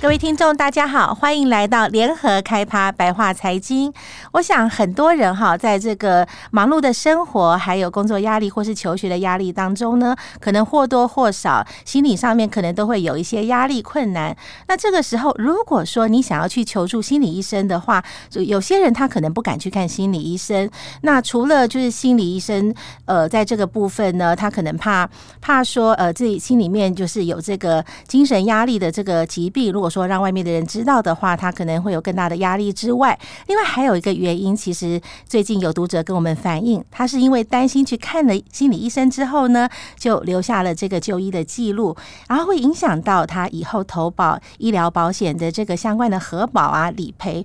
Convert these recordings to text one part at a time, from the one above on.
各位听众，大家好，欢迎来到联合开趴白话财经。我想很多人哈，在这个忙碌的生活，还有工作压力或是求学的压力当中呢，可能或多或少心理上面可能都会有一些压力困难。那这个时候，如果说你想要去求助心理医生的话，就有些人他可能不敢去看心理医生。那除了就是心理医生，呃，在这个部分呢，他可能怕怕说，呃，自己心里面就是有这个精神压力的这个疾病，如果说让外面的人知道的话，他可能会有更大的压力之外，另外还有一个原因，其实最近有读者跟我们反映，他是因为担心去看了心理医生之后呢，就留下了这个就医的记录，然后会影响到他以后投保医疗保险的这个相关的核保啊理赔。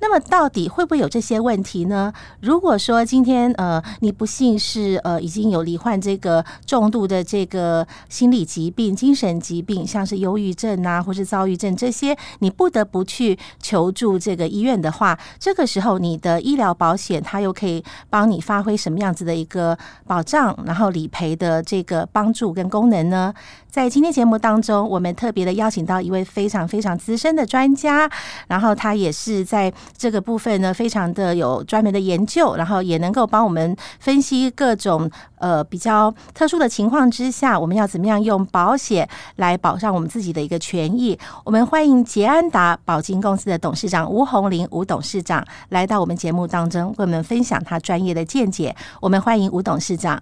那么到底会不会有这些问题呢？如果说今天呃你不幸是呃已经有罹患这个重度的这个心理疾病、精神疾病，像是忧郁症啊，或是躁郁症这些，你不得不去求助这个医院的话，这个时候你的医疗保险它又可以帮你发挥什么样子的一个保障，然后理赔的这个帮助跟功能呢？在今天节目当中，我们特别的邀请到一位非常非常资深的专家，然后他也是在这个部分呢，非常的有专门的研究，然后也能够帮我们分析各种呃比较特殊的情况之下，我们要怎么样用保险来保障我们自己的一个权益。我们欢迎捷安达保金公司的董事长吴红林吴董事长来到我们节目当中，为我们分享他专业的见解。我们欢迎吴董事长。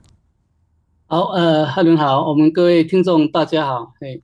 好，呃，哈伦好，我们各位听众大家好，嘿，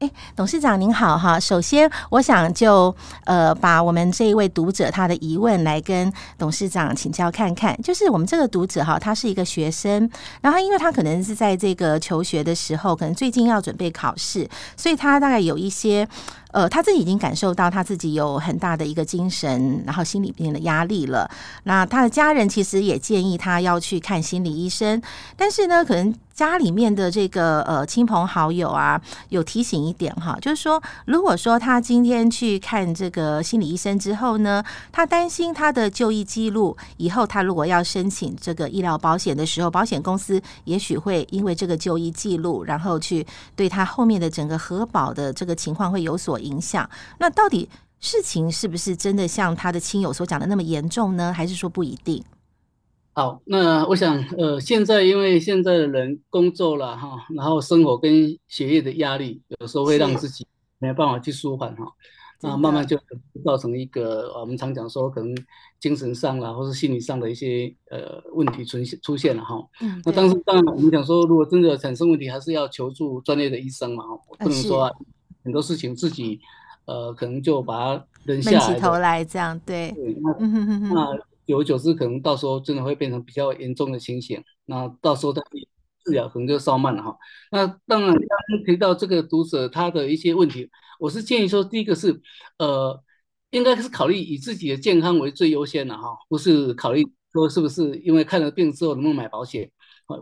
哎，董事长您好哈。首先，我想就呃把我们这一位读者他的疑问来跟董事长请教看看，就是我们这个读者哈，他是一个学生，然后因为他可能是在这个求学的时候，可能最近要准备考试，所以他大概有一些。呃，他自己已经感受到他自己有很大的一个精神，然后心里边的压力了。那他的家人其实也建议他要去看心理医生，但是呢，可能家里面的这个呃亲朋好友啊，有提醒一点哈，就是说，如果说他今天去看这个心理医生之后呢，他担心他的就医记录以后，他如果要申请这个医疗保险的时候，保险公司也许会因为这个就医记录，然后去对他后面的整个核保的这个情况会有所影响，那到底事情是不是真的像他的亲友所讲的那么严重呢？还是说不一定？好，那我想，呃，现在因为现在的人工作了哈，然后生活跟学业的压力，有时候会让自己没有办法去舒缓哈，那慢慢就造成一个我们常讲说，可能精神上啦，或是心理上的一些呃问题出现出现了哈。嗯。那当时当然我们讲说，如果真的产生问题，还是要求助专业的医生嘛，我不能说啊。很多事情自己，呃，可能就把它扔下来，起头来这样，对，对，那那久而久之，可能到时候真的会变成比较严重的情形，那到时候再治疗可能就稍慢了哈。那当然，刚刚提到这个读者他的一些问题，我是建议说，第一个是，呃，应该是考虑以自己的健康为最优先的哈，不是考虑说是不是因为看了病之后能不能买保险，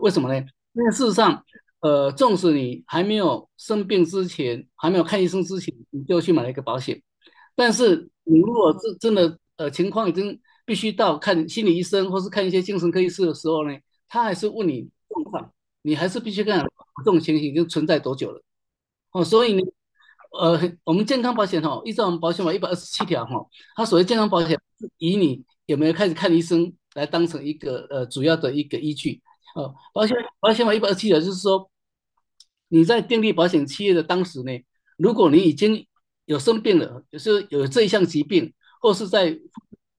为什么呢？因为事实上。呃，纵使你还没有生病之前，还没有看医生之前，你就去买了一个保险，但是你如果真真的呃情况已经必须到看心理医生或是看一些精神科医师的时候呢，他还是问你状况，你还是必须看这种情形已经存在多久了。哦，所以呢，呃，我们健康保险哈，依照我们保险法一百二十七条哈，它所谓健康保险是以你有没有开始看医生来当成一个呃主要的一个依据。哦，保险保险法一百二十七条就是说。你在订立保险契约的当时呢，如果你已经有生病了，就是有这一项疾病，或是在，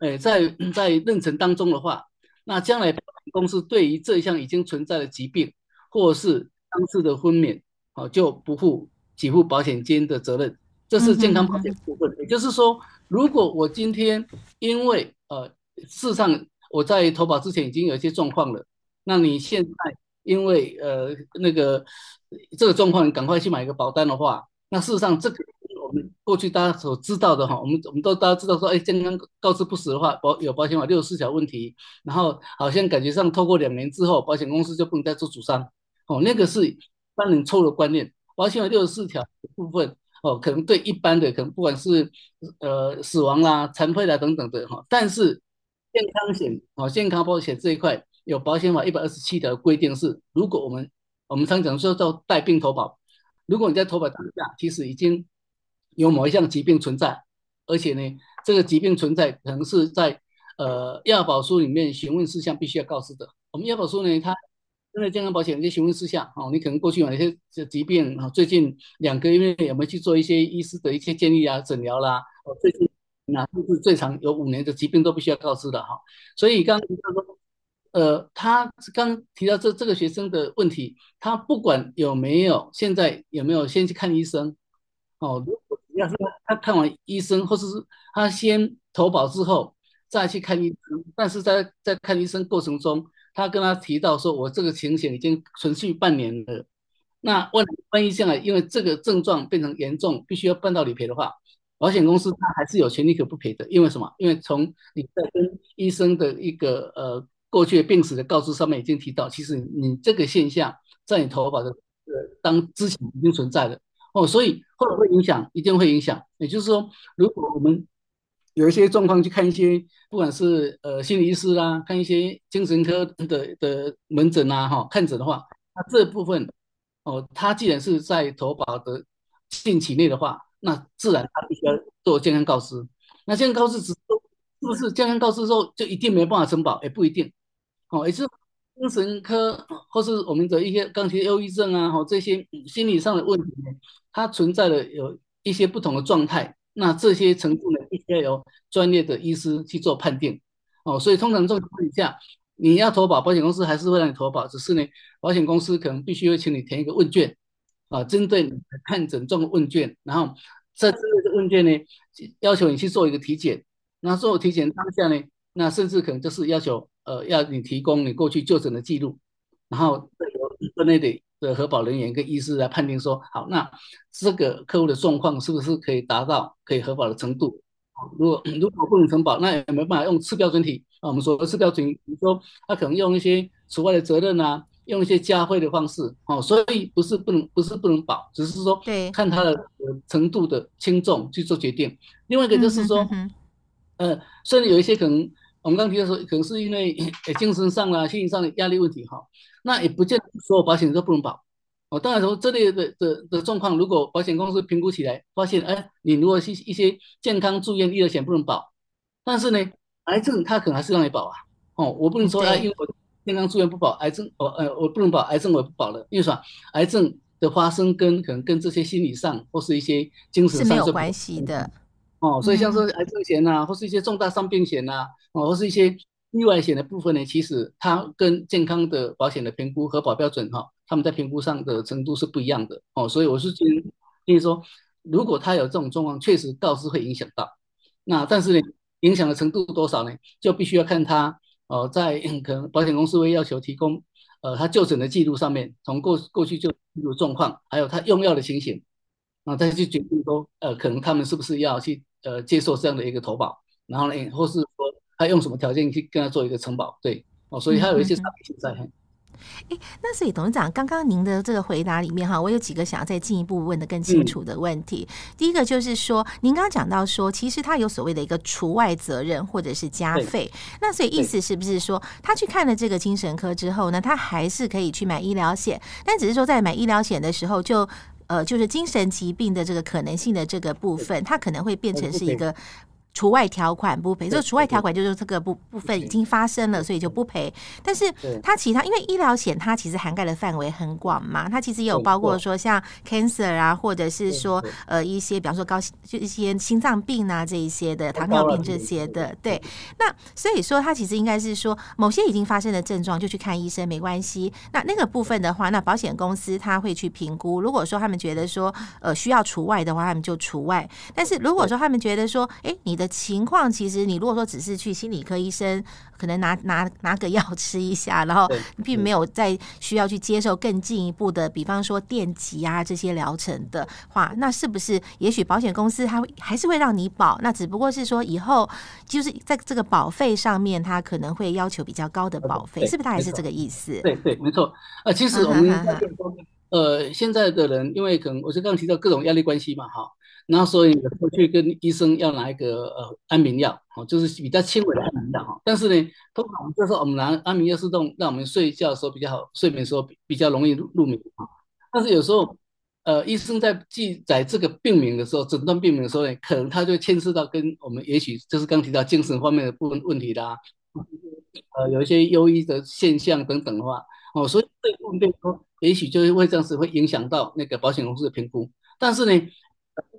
诶、欸，在在妊娠当中的话，那将来保险公司对于这一项已经存在的疾病，或是当时的分娩，哦，就不负给付保险金的责任。这是健康保险部分。也就是说，如果我今天因为呃，事实上我在投保之前已经有一些状况了，那你现在因为呃那个。这个状况，你赶快去买一个保单的话，那事实上，这个我们过去大家所知道的哈，我们我们都大家知道说，哎，健康告知不实的话，保有保险法六十四条问题，然后好像感觉上透过两年之后，保险公司就不能再做主张，哦，那个是让人错误的观念。保险法六十四条部分，哦，可能对一般的可能不管是呃死亡啦、残废啦等等的哈，但是健康险哦，健康保险这一块有保险法一百二十七条规定是，如果我们我们常讲说叫带病投保，如果你在投保当下其实已经有某一项疾病存在，而且呢这个疾病存在可能是在呃医保书里面询问事项必须要告知的，我们医保书呢它。针对健康保险的一些询问事项，哦，你可能过去有一些疾病啊，最近两个月有没有去做一些医师的一些建议啊、诊疗啦？哦，最近那就是最长有五年的疾病都必须要告知的哈。所以刚刚说，呃，他刚提到这这个学生的问题，他不管有没有现在有没有先去看医生，哦，如果要是他看完医生，或是他先投保之后再去看医生，但是在在看医生过程中。他跟他提到说，我这个情形已经存续半年了，那万万一将来因为这个症状变成严重，必须要办到理赔的话，保险公司他还是有权利可不赔的。因为什么？因为从你在跟医生的一个呃过去的病史的告知上面已经提到，其实你这个现象在你投保的呃当之前已经存在了哦，所以会不会影响？一定会影响。也就是说，如果我们有一些状况去看一些，不管是呃心理医师啦，看一些精神科的的门诊啊，哈，看诊的话，那这部分哦，他既然是在投保的限期内的话，那自然他必须要做健康告知。那健康告知之后，是不是健康告知之后就一定没办法承保？也不一定。哦，也是精神科或是我们的一些刚提忧郁症啊，哈，这些心理上的问题呢，它存在的有一些不同的状态。那这些程度呢，必须要由专业的医师去做判定哦。所以通常这种情况下，你要投保，保险公司还是会让你投保，只是呢，保险公司可能必须会请你填一个问卷啊，针对你的看诊状况问卷，然后在这个问卷呢，要求你去做一个体检。那做体检当下呢，那甚至可能就是要求呃，要你提供你过去就诊的记录，然后由分内的。的核保人员跟医师来判定说，好，那这个客户的状况是不是可以达到可以核保的程度？如果如果不能承保，那也没办法用次标准体啊。我们说次标准体，比如说他可能用一些除外的责任啊，用一些加费的方式，哦，所以不是不能不是不能保，只是说看他的程度的轻重去做决定。另外一个就是说，嗯呃，虽然有一些可能我们刚提到说，可能是因为 精神上啊、心理上的压力问题哈。那也不见得所有保险都不能保哦。当然从这类的的的状况，如果保险公司评估起来发现，哎，你如果是一些健康住院医疗险不能保，但是呢，癌症它可能还是让你保啊。哦，我不能说啊，因为我健康住院不保，癌症我呃我不能保癌症，我也不保了，因为什么？癌症的发生跟可能跟这些心理上或是一些精神上是没有关系的。哦，所以像是癌症险呐，或是一些重大伤病险呐，哦，或是一些。意外险的部分呢，其实它跟健康的保险的评估和保标准哈，他们在评估上的程度是不一样的哦，所以我是建议说，如果他有这种状况，确实告知会影响到，那但是呢，影响的程度多少呢？就必须要看他哦，在可能保险公司会要求提供呃他就诊的记录上面，从过过去就记录状况，还有他用药的情形，啊再去决定说呃可能他们是不是要去呃接受这样的一个投保，然后呢，或是说。他用什么条件去跟他做一个承保？对哦，所以他有一些差别性在。哎、嗯，那所以董事长刚刚您的这个回答里面哈，我有几个想要再进一步问的更清楚的问题。嗯、第一个就是说，您刚刚讲到说，其实他有所谓的一个除外责任或者是加费，那所以意思是不是说，他去看了这个精神科之后呢，他还是可以去买医疗险？但只是说在买医疗险的时候，就呃，就是精神疾病的这个可能性的这个部分，它可能会变成是一个。除外条款不赔，这个除外条款就是这个部部分已经发生了，所以就不赔。但是它其他，因为医疗险它其实涵盖的范围很广嘛，它其实也有包括说像 cancer 啊，或者是说呃一些比方说高就一些心脏病啊这一些的糖尿病这些的，对。那所以说它其实应该是说某些已经发生的症状就去看医生没关系。那那个部分的话，那保险公司他会去评估，如果说他们觉得说呃需要除外的话，他们就除外。但是如果说他们觉得说，哎，你的情况其实，你如果说只是去心理科医生，可能拿拿拿个药 吃一下，然后并没有再需要去接受更进一步的，比方说电极啊这些疗程的话，那是不是也许保险公司它会还是会让你保？那只不过是说以后就是在这个保费上面，它可能会要求比较高的保费，是不是？它还是这个意思？对对，没错。呃，其实我们呃，现在的人因为可能我就刚刚提到各种压力关系嘛，哈，然后所以过去跟医生要拿一个呃安眠药，哦，就是比较轻微的安眠药哈。但是呢，通常就是我们拿安眠药是让让我们睡觉的时候比较好，睡眠的时候比比较容易入眠啊。但是有时候，呃，医生在记载这个病名的时候，诊断病名的时候呢，可能他就牵涉到跟我们也许就是刚提到精神方面的部分问题啦，呃，有一些忧郁的现象等等的话，哦，所以这一部分病说，也许就会这样子会影响到那个保险公司的评估。但是呢，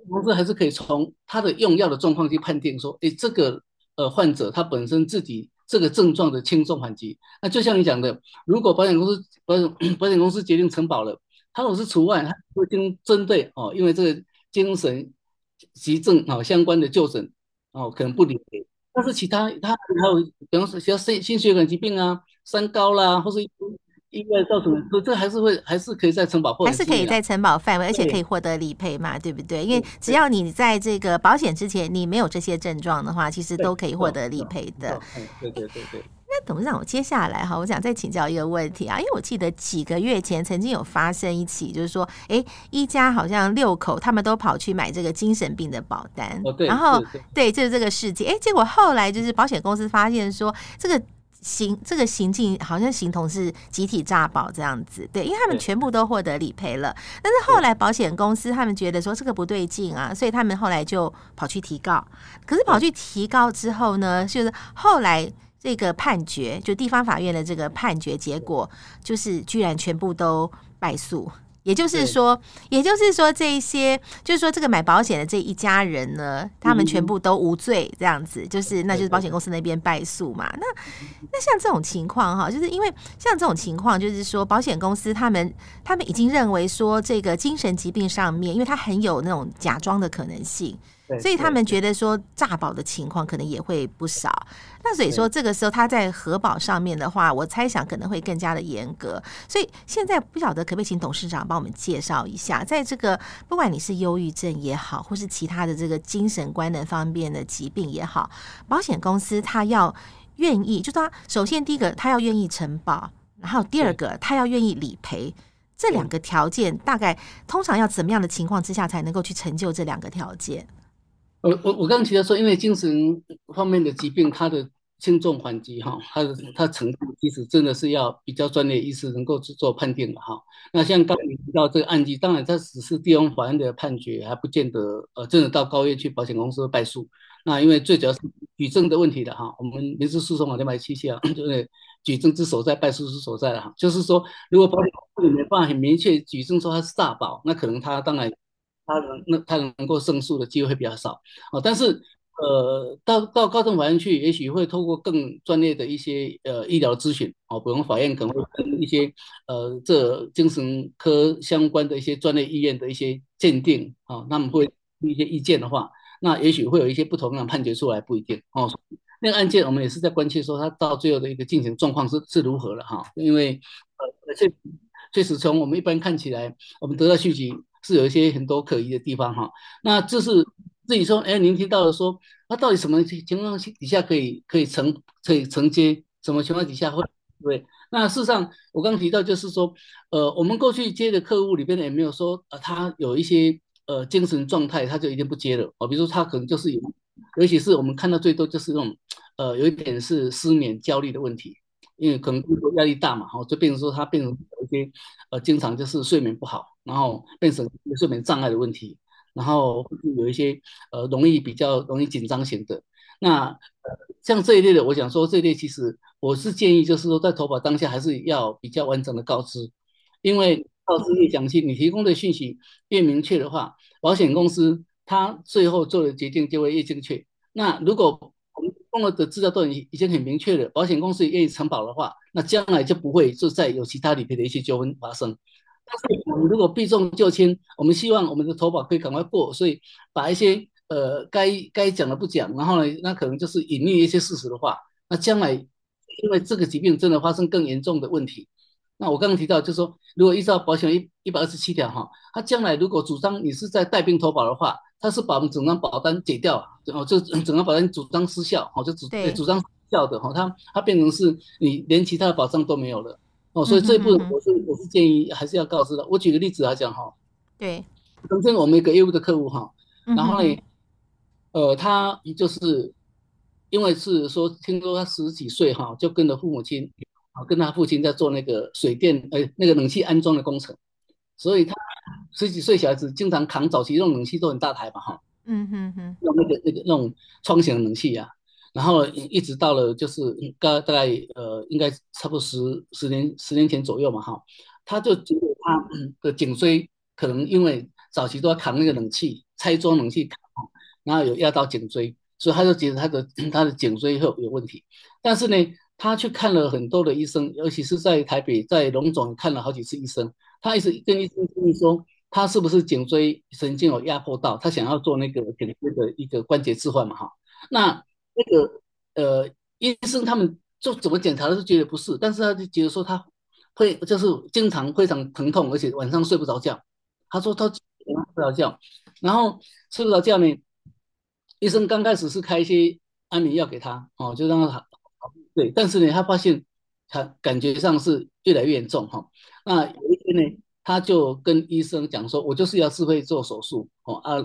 公司还是可以从他的用药的状况去判定说，诶，这个呃患者他本身自己这个症状的轻重缓急。那就像你讲的，如果保险公司保险 保险公司决定承保了，他如果是除外，他会经针对哦，因为这个精神急症啊相关的就诊哦可能不理赔。但是其他他还有，比方说像心心血管疾病啊。三高啦，或是意外造成的，这这还是会还是可以在承保范围，还是可以在承保范围，而且可以获得理赔嘛，对不对？因为只要你在这个保险之前你没有这些症状的话，其实都可以获得理赔的。对对对对。那董事长，我接下来哈，我想再请教一个问题啊，因为我记得几个月前曾经有发生一起，就是说，哎，一家好像六口他们都跑去买这个精神病的保单，然后对，就是这个事件，哎，结果后来就是保险公司发现说这个。行，这个行径好像形同是集体诈保这样子，对，因为他们全部都获得理赔了。但是后来保险公司他们觉得说这个不对劲啊，所以他们后来就跑去提告。可是跑去提告之后呢，就是后来这个判决，就地方法院的这个判决结果，就是居然全部都败诉。也就是说，也就是说，这一些就是说，这个买保险的这一家人呢，他们全部都无罪，这样子，就是那就是保险公司那边败诉嘛。那那像这种情况哈，就是因为像这种情况，就是说保险公司他们他们已经认为说，这个精神疾病上面，因为它很有那种假装的可能性。所以他们觉得说诈保的情况可能也会不少，那所以说这个时候他在核保上面的话，我猜想可能会更加的严格。所以现在不晓得可不可以请董事长帮我们介绍一下，在这个不管你是忧郁症也好，或是其他的这个精神官能方面的疾病也好，保险公司他要愿意，就是他首先第一个他要愿意承保，然后第二个他要愿意理赔，这两个条件大概通常要怎么样的情况之下才能够去成就这两个条件？我我我刚刚提到说，因为精神方面的疾病，它的轻重缓急哈，它的它程度其实真的是要比较专业医师能够去做判定的哈。那像刚刚你提到这个案例，当然它只是地方法院的判决，还不见得呃真的到高院去保险公司败诉。那因为最主要是举证的问题的哈，我们民事诉讼法两百七七啊，就是举证之所在，败诉之所在了哈。就是说，如果保险公司没办法很明确举证说它是诈保，那可能它当然。他能那他能够胜诉的机会比较少哦，但是呃到到高等法院去，也许会透过更专业的一些呃医疗咨询哦，比如法院可能会跟一些呃这精神科相关的一些专业医院的一些鉴定啊，他们会一些意见的话，那也许会有一些不同的判决出来，不一定哦。那个案件我们也是在关切说，他到最后的一个进行状况是是如何了哈，因为呃确确实从我们一般看起来，我们得到讯息。是有一些很多可疑的地方哈，那这是自己说，哎，您提到了说，那到底什么情况底下可以可以承可以承接，什么情况底下会对？那事实上，我刚提到就是说，呃，我们过去接的客户里边也没有说，呃，他有一些呃精神状态，他就一定不接了哦，比如说他可能就是有，尤其是我们看到最多就是那种，呃，有一点是失眠、焦虑的问题。因为可能工作压力大嘛，哈，就变成说他变成有一些呃，经常就是睡眠不好，然后变成睡眠障碍的问题，然后有一些呃，容易比较容易紧张型的。那呃，像这一类的，我想说这一类其实我是建议，就是说在投保当下还是要比较完整的告知，因为告知越详细，你提供的讯息越明确的话，保险公司他最后做的决定就会越正确。那如果供了的资料都已经很明确了，保险公司也愿意承保的话，那将来就不会就再有其他理赔的一些纠纷发生。但是我们如果避重就轻，我们希望我们的投保可以赶快过，所以把一些呃该该讲的不讲，然后呢，那可能就是隐匿一些事实的话，那将来因为这个疾病真的发生更严重的问题，那我刚刚提到就是说，如果依照保险一一百二十七条哈，他将来如果主张你是在带病投保的话。他是把我们整张保单解掉，然后就 整张保单主张失效，哦，就主主张失效的哈，它它变成是你连其他的保障都没有了，哦，所以这一部分我是我是建议还是要告知的。我举个例子来讲哈，对，曾经我们一个业务的客户哈，然后呢，呃，他就是因为是说听说他十几岁哈，就跟着父母亲啊，跟他父亲在做那个水电呃那个冷气安装的工程，所以他十几岁小孩子经常扛早期那种冷气都很大台嘛哈，嗯哼哼，用那个那个那种窗型冷气呀。然后一直到了就是大大概呃应该差不多十十年十年前左右嘛哈，他就觉得他 的颈椎可能因为早期都要扛那个冷气拆装冷气扛，然后有压到颈椎，所以他就觉得他的他的颈椎有有问题。但是呢，他去看了很多的医生，尤其是在台北在龙总看了好几次医生，他一直跟医生建议说他是不是颈椎神经有压迫到，他想要做那个颈椎的一个关节置换嘛哈，那。那个呃，医生他们就怎么检查都觉得不是，但是他就觉得说他会就是经常非常疼痛，而且晚上睡不着觉。他说他晚上睡不着觉，然后睡不着觉呢，医生刚开始是开一些安眠药给他，哦，就让他对，但是呢，他发现他感觉上是越来越严重哈。那有一天呢，他就跟医生讲说，我就是要自费做手术哦啊。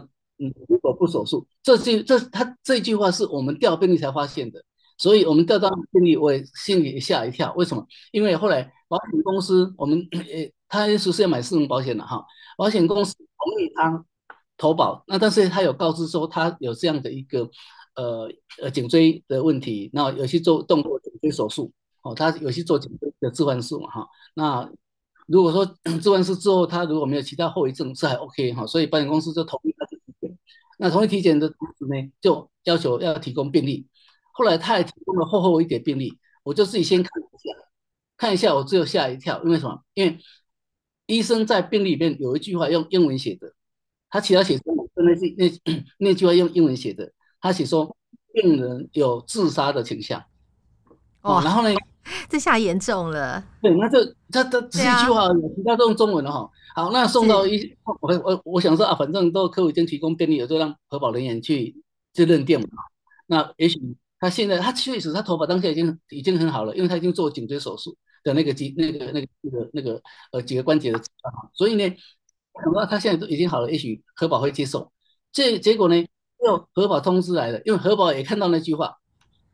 嗯，如果不手术，这句这他这句话是我们调病例才发现的，所以我们调到病例，我也心里吓一跳。为什么？因为后来保险公司，我们呃，他是是要买私人保险的哈，保险公司同意他投保，那但是他有告知说他有这样的一个呃呃颈椎的问题，那有些做动过颈椎手术哦，他有些做颈椎的置换术嘛哈，那。如果说 做完事之后，他如果没有其他后遗症，是还 OK 哈，所以保险公司就同意他去体检。那同意体检的同时呢，就要求要提供病历。后来他也提供了厚厚一点病历，我就自己先看一下，看一下，我只有吓一跳，因为什么？因为医生在病历里面有一句话用英文写的，他其他写中文，那句那那句话用英文写的，他写说病人有自杀的倾向。哦，然后呢？这下严重了。对，那这他他只是一句话，其他都用中文了哈。好，那送到一，我我我想说啊，反正都客户已经提供便利了，就让核保人员去去认定嘛。那也许他现在他确实他头发当下已经已经很好了，因为他已经做颈椎手术的那个肌那个那个那个那个呃几个关节的，所以呢，等到他现在都已经好了，也许核保会接受。这结果呢，又核保通知来了，因为核保也看到那句话，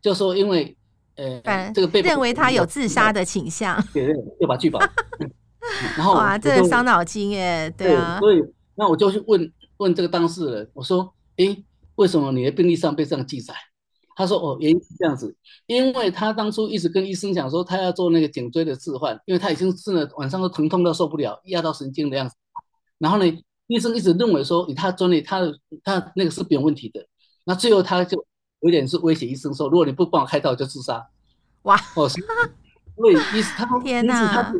就说因为。呃，这个被认为他有自杀的倾向，对 对，又把拒保。然后哇，这个伤脑筋耶，对啊。所以那我就去问问这个当事人，我说，诶，为什么你的病历上被这样记载？他说，哦，原因是这样子，因为他当初一直跟医生讲说，他要做那个颈椎的置换，因为他已经是了晚上都疼痛到受不了，压到神经的样子。然后呢，医生一直认为说，以他专业，他他那个是没有问题的。那最后他就。有点是威胁医生说，如果你不帮我开刀，就自杀。哇！哦，所以医生 他天哪，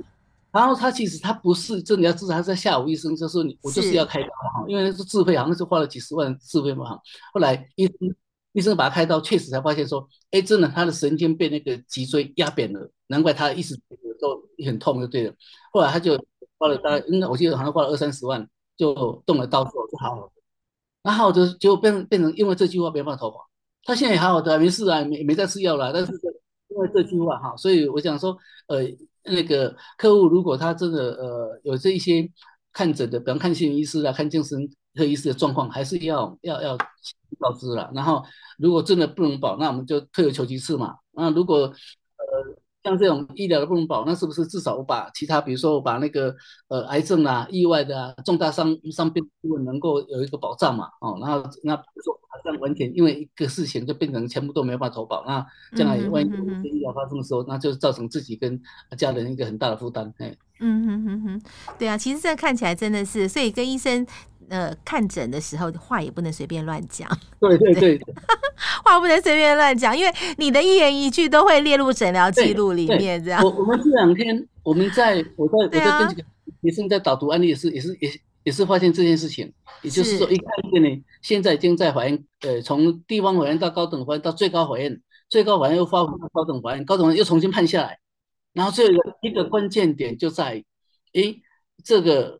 然后他其实他不是真的要自杀，他是在吓唬医生，就说你我就是要开刀哈，因为是自费，好像是花了几十万自费嘛哈。后来医生医生把他开刀，确实才发现说，哎，真的他的神经被那个脊椎压扁了，难怪他一直都很痛就对了。后来他就花了大概，应该我记得好像花了二三十万，就动了刀之后就好了。然后就就变变成因为这句话没办法投保。他现在也好好的，没事啊，没没在吃药了。但是因为这句话哈，所以我想说，呃，那个客户如果他真的呃有这一些看诊的，比方看心理医师啊、看精神科医师的状况，还是要要要告知了。然后如果真的不能保，那我们就退而求其次嘛。那如果呃。像这种医疗的不能保，那是不是至少我把其他，比如说我把那个呃癌症啊、意外的啊、重大伤伤病能够有一个保障嘛？哦，然后那比如说好像完全因为一个事情就变成全部都没办法投保，那将来万一有医疗发生的时候，那就造成自己跟家人一个很大的负担。哎，嗯哼哼哼，对啊，其实这看起来真的是，所以跟医生。呃，看诊的时候话也不能随便乱讲。对对对，话不能随便乱讲，因为你的一言一句都会列入诊疗记录里面。这样，我我们这两天我们在我在我在跟几个医生在导读案例，也是也是也也是发现这件事情，也就是说，一看见呢，现在已经在法院，呃，从地方法院到高等法院到最高法院，最高法院又发回到高等法院，高等法院又重新判下来，然后最后一个关键点就在，诶，这个。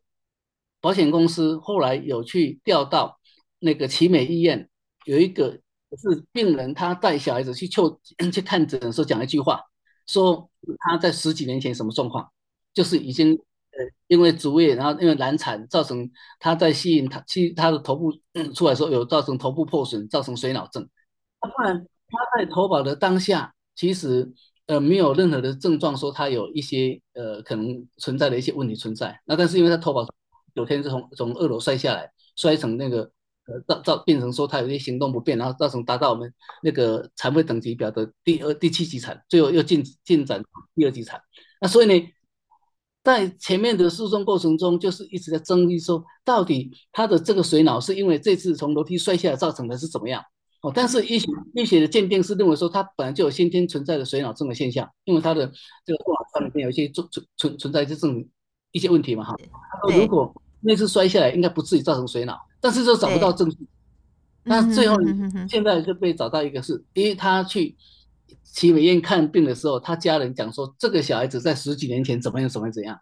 保险公司后来有去调到那个奇美医院，有一个是病人，他带小孩子去就 去看诊的时候讲一句话，说他在十几年前什么状况，就是已经呃因为竹叶，然后因为难产，造成他在吸引他吸他的头部出来的时候有造成头部破损，造成水脑症。那不然他在投保的当下，其实呃没有任何的症状说他有一些呃可能存在的一些问题存在。那但是因为他投保九天就从从二楼摔下来，摔成那个。呃，造造变成说他有些行动不便，然后造成达到我们那个残废等级表的第二、第七级残，最后又进进展第二级残。那所以呢，在前面的诉讼过程中，就是一直在争议说，到底他的这个水脑是因为这次从楼梯摔下来造成的，是怎么样？哦，但是医学医学的鉴定是认为说，他本来就有先天存在的水脑症的现象，因为他的这个后脑勺里面有一些存存存存在一些症一些问题嘛，哈。他说如果那次摔下来，应该不至于造成水脑。但是就找不到证据，那最后现在就被找到一个是，因为他去奇美院看病的时候，他家人讲说这个小孩子在十几年前怎么样怎么样怎样。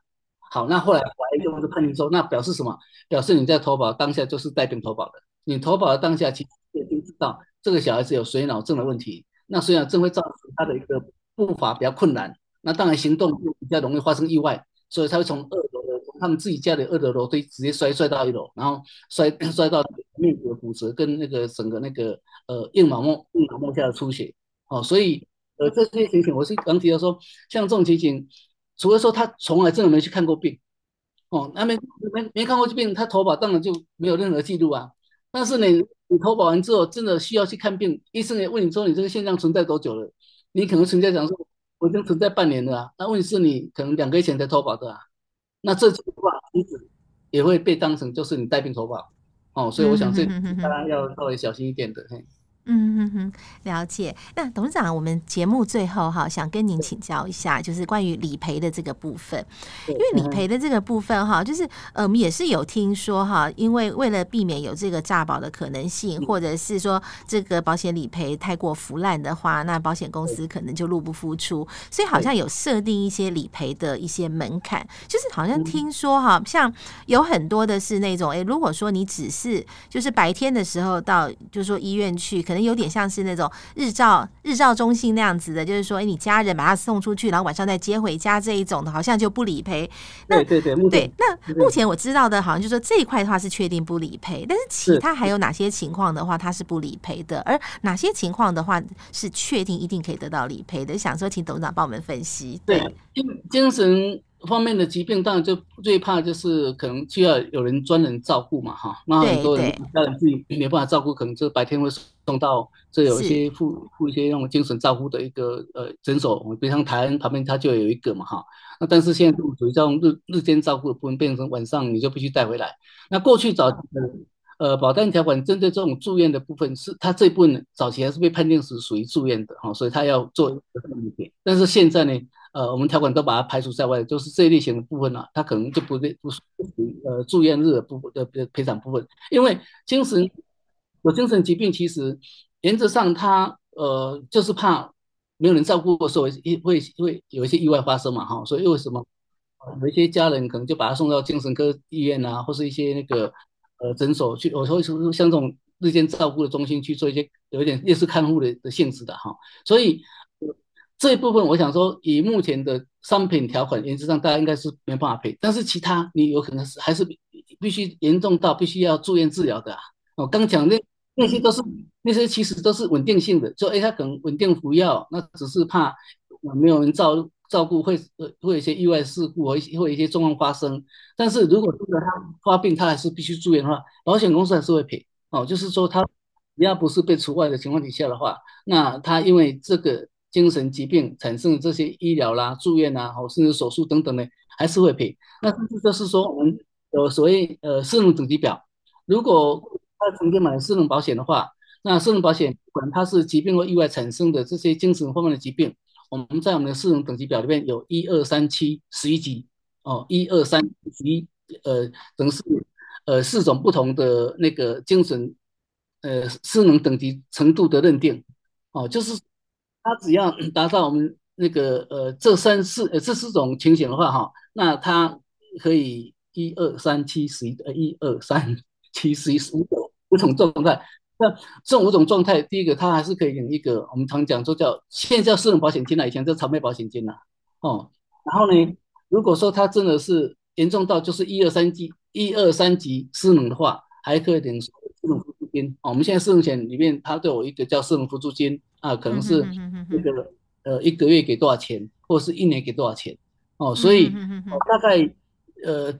好，那后来法医就判定说，那表示什么？表示你在投保当下就是带病投保的。你投保的当下其实已经知道这个小孩子有水脑症的问题，那水脑症会造成他的一个步伐比较困难，那当然行动就比较容易发生意外，所以他会从二楼的。他们自己家里二楼楼梯直接摔摔到一楼，然后摔 摔到面部的骨折跟那个整个那个呃硬毛膜硬毛膜下的出血哦，所以呃这些情形我是刚提到说，像这种情形，除了说他从来真的没去看过病哦，那没没没看过病，他投保当然就没有任何记录啊。但是你，你投保完之后真的需要去看病，医生也问你说你这个现象存在多久了？你可能存在讲说我已经存在半年了啊，那问题是你可能两个月前才投保的啊。那这句话其实也会被当成就是你带病投保哦，所以我想这大家要稍微小心一点的。嘿。嗯哼哼，了解。那董事长，我们节目最后哈，想跟您请教一下，就是关于理赔的这个部分。因为理赔的这个部分哈，就是呃，我们也是有听说哈，因为为了避免有这个诈保的可能性，或者是说这个保险理赔太过腐烂的话，那保险公司可能就入不敷出，所以好像有设定一些理赔的一些门槛。就是好像听说哈，像有很多的是那种，哎，如果说你只是就是白天的时候到，就是说医院去，可能。可能有点像是那种日照日照中心那样子的，就是说，哎，你家人把他送出去，然后晚上再接回家这一种的，好像就不理赔。那对对对，对，那目前我知道的，好像就是说这一块的话是确定不理赔，但是其他还有哪些情况的话，它是不理赔的？而哪些情况的话是确定一定可以得到理赔的？想说，请董事长帮我们分析。对，精精神。方面的疾病，当然就最怕就是可能需要有人专人照顾嘛，哈。那很多人家人自己没办法照顾，可能就白天会送到这有一些附附一些那种精神照顾的一个呃诊所，比如像台湾旁边它就有一个嘛，哈。那但是现在属于这种日日间照顾的部分，变成晚上你就必须带回来。那过去早期的呃保单条款针对这种住院的部分，是它这部分早期还是被判定是属于住院的哈，所以它要做一个理赔。但是现在呢？呃，我们条款都把它排除在外，就是这一类型的部分呢、啊，它可能就不对，不呃住院日的部分的赔偿部分，因为精神有精神疾病，其实原则上它呃就是怕没有人照顾的时候会会会有一些意外发生嘛哈，所以为什么有一些家人可能就把他送到精神科医院啊，或是一些那个呃诊所去，我说像这种日间照顾的中心去做一些有一点类似看护的的性质的哈，所以。这一部分，我想说，以目前的商品条款，原则上大家应该是没办法赔。但是其他，你有可能是还是必须严重到必须要住院治疗的啊。我刚讲那那些都是那些其实都是稳定性的，就哎，他可能稳定服药，那只是怕没有人照照顾，会会有一些意外事故，会会一些状况发生。但是如果真的他发病，他还是必须住院的话，保险公司还是会赔。哦，就是说他只要不是被除外的情况底下的话，那他因为这个。精神疾病产生的这些医疗啦、住院呐，或甚至手术等等的，还是会赔。那甚至就是说，我们有所谓呃失能等级表，如果他曾经买了失能保险的话，那失能保险不管它是疾病或意外产生的这些精神方面的疾病，我们在我们的失能等级表里面有一二三七十一级哦，一二三十一呃等是呃四种不同的那个精神呃失能等级程度的认定哦，就是。他只要 达到我们那个呃这三四呃这四种情形的话哈，那他可以一二三七十一呃一二三七十一五种五种状态。那这五种状态，第一个他还是可以领一个我们常讲说叫现在叫私人保险金了，以前叫常备保险金了哦。然后呢，如果说他真的是严重到就是一二三级一二三级失能的话，还可以领失能辅助金哦。我们现在失能险里面，它都有一个叫失能辅助金啊，可能是这个呃一个月给多少钱，或者是一年给多少钱哦。所以大概呃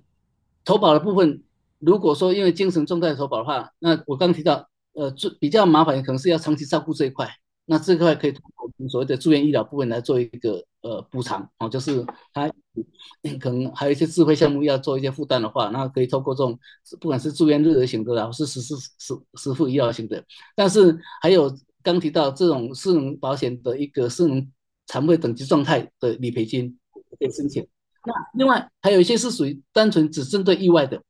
投保的部分，如果说因为精神状态投保的话，那我刚提到呃最比较麻烦的可能是要长期照顾这一块。那这块可以通过我们所谓的住院医疗部分来做一个呃补偿哦，就是他可能还有一些智慧项目要做一些负担的话，那可以透过这种不管是住院日额型的，然后是实时实实付医疗型的，但是还有刚提到这种失能保险的一个失能残废等级状态的理赔金可以申请。那另外还有一些是属于单纯只针对意外的，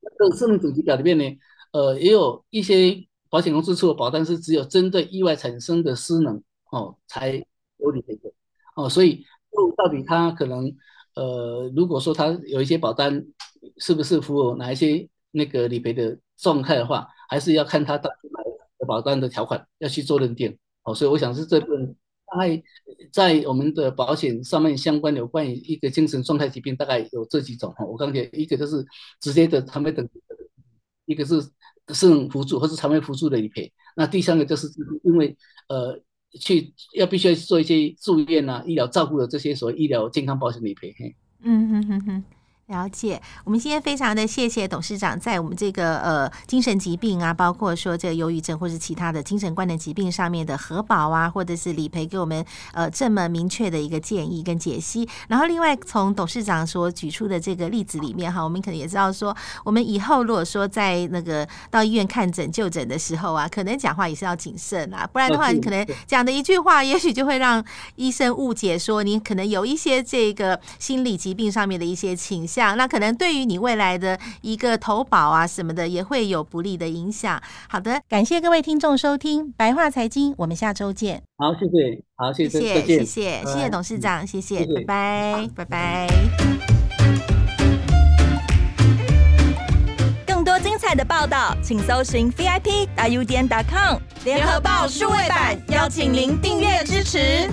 这个失能等级表里面呢，呃，也有一些。保险公司出的保单是只有针对意外产生的失能哦才有理赔的哦，所以就到底他可能呃，如果说他有一些保单是不是符合哪一些那个理赔的状态的话，还是要看他当时买保单的条款要去做认定哦。所以我想是这份大概在我们的保险上面相关有关于一个精神状态疾病，大概有这几种哈。我刚才一个就是直接的残废等，一个是。是辅助或是残废辅助的理赔，那第三个就是因为呃去要必须要做一些住院啊、医疗照顾的这些所谓医疗健康保险理赔。嗯哼哼哼。了解，我们今天非常的谢谢董事长在我们这个呃精神疾病啊，包括说这个忧郁症或是其他的精神观能疾病上面的核保啊，或者是理赔，给我们呃这么明确的一个建议跟解析。然后另外从董事长所举出的这个例子里面哈，我们可能也知道说，我们以后如果说在那个到医院看诊就诊的时候啊，可能讲话也是要谨慎啊，不然的话你可能讲的一句话，也许就会让医生误解说你可能有一些这个心理疾病上面的一些倾向。那可能对于你未来的一个投保啊什么的，也会有不利的影响。好的，感谢各位听众收听白话财经，我们下周见。好，谢谢，好，谢谢，谢谢，谢谢，谢谢董事长，谢谢，谢谢拜拜，拜拜。更多精彩的报道，请搜寻 VIP 大 U 点 com 联合报数位版，邀请您订阅支持。